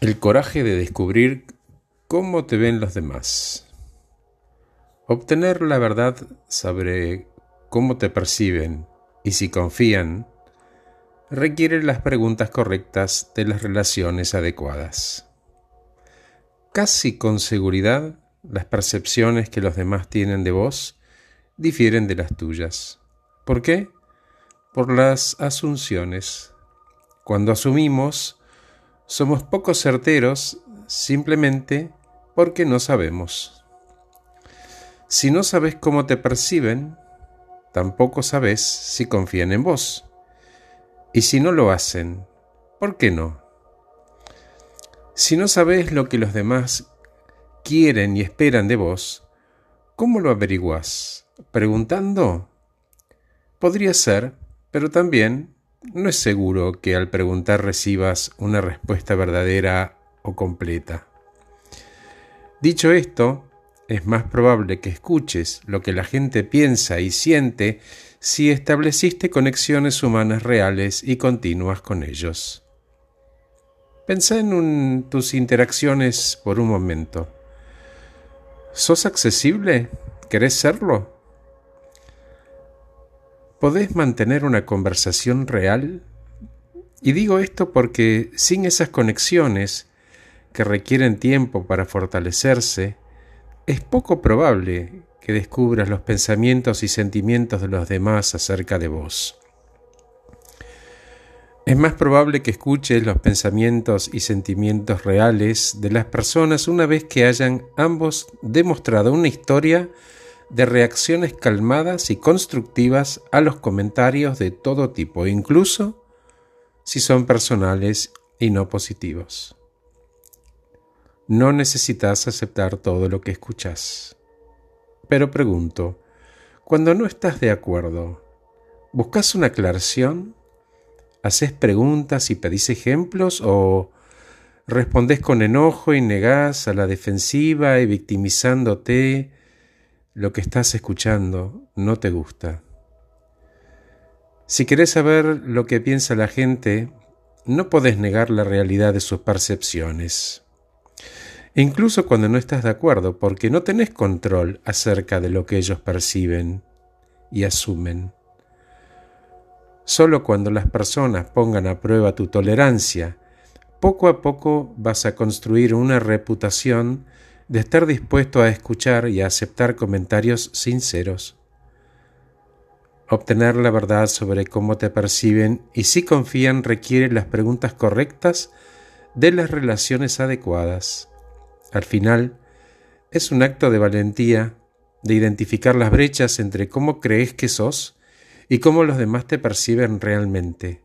El coraje de descubrir cómo te ven los demás. Obtener la verdad sobre cómo te perciben y si confían requiere las preguntas correctas de las relaciones adecuadas. Casi con seguridad, las percepciones que los demás tienen de vos difieren de las tuyas. ¿Por qué? Por las asunciones. Cuando asumimos somos poco certeros simplemente porque no sabemos. Si no sabes cómo te perciben, tampoco sabes si confían en vos. Y si no lo hacen, ¿por qué no? Si no sabes lo que los demás quieren y esperan de vos, ¿cómo lo averiguás? ¿Preguntando? Podría ser, pero también no es seguro que al preguntar recibas una respuesta verdadera o completa. Dicho esto, es más probable que escuches lo que la gente piensa y siente si estableciste conexiones humanas reales y continuas con ellos. Pensá en tus interacciones por un momento. ¿Sos accesible? ¿Querés serlo? ¿Podés mantener una conversación real? Y digo esto porque sin esas conexiones que requieren tiempo para fortalecerse, es poco probable que descubras los pensamientos y sentimientos de los demás acerca de vos. Es más probable que escuches los pensamientos y sentimientos reales de las personas una vez que hayan ambos demostrado una historia de reacciones calmadas y constructivas a los comentarios de todo tipo, incluso si son personales y no positivos. No necesitas aceptar todo lo que escuchas. Pero pregunto, cuando no estás de acuerdo, ¿buscas una aclaración? ¿Haces preguntas y pedís ejemplos o respondes con enojo y negás a la defensiva y victimizándote lo que estás escuchando no te gusta. Si querés saber lo que piensa la gente, no podés negar la realidad de sus percepciones. Incluso cuando no estás de acuerdo, porque no tenés control acerca de lo que ellos perciben y asumen. Solo cuando las personas pongan a prueba tu tolerancia, poco a poco vas a construir una reputación de estar dispuesto a escuchar y a aceptar comentarios sinceros. Obtener la verdad sobre cómo te perciben y si confían requiere las preguntas correctas de las relaciones adecuadas. Al final, es un acto de valentía de identificar las brechas entre cómo crees que sos y cómo los demás te perciben realmente.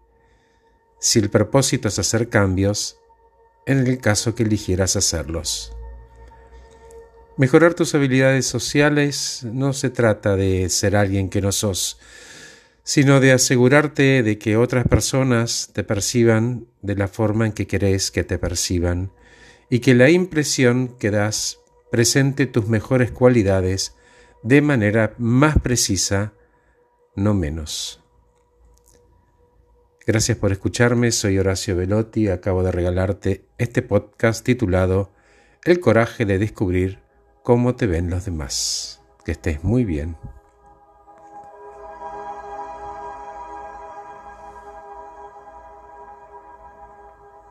Si el propósito es hacer cambios, en el caso que eligieras hacerlos. Mejorar tus habilidades sociales no se trata de ser alguien que no sos, sino de asegurarte de que otras personas te perciban de la forma en que querés que te perciban y que la impresión que das presente tus mejores cualidades de manera más precisa, no menos. Gracias por escucharme, soy Horacio Velotti, acabo de regalarte este podcast titulado El coraje de descubrir cómo te ven los demás. Que estés muy bien.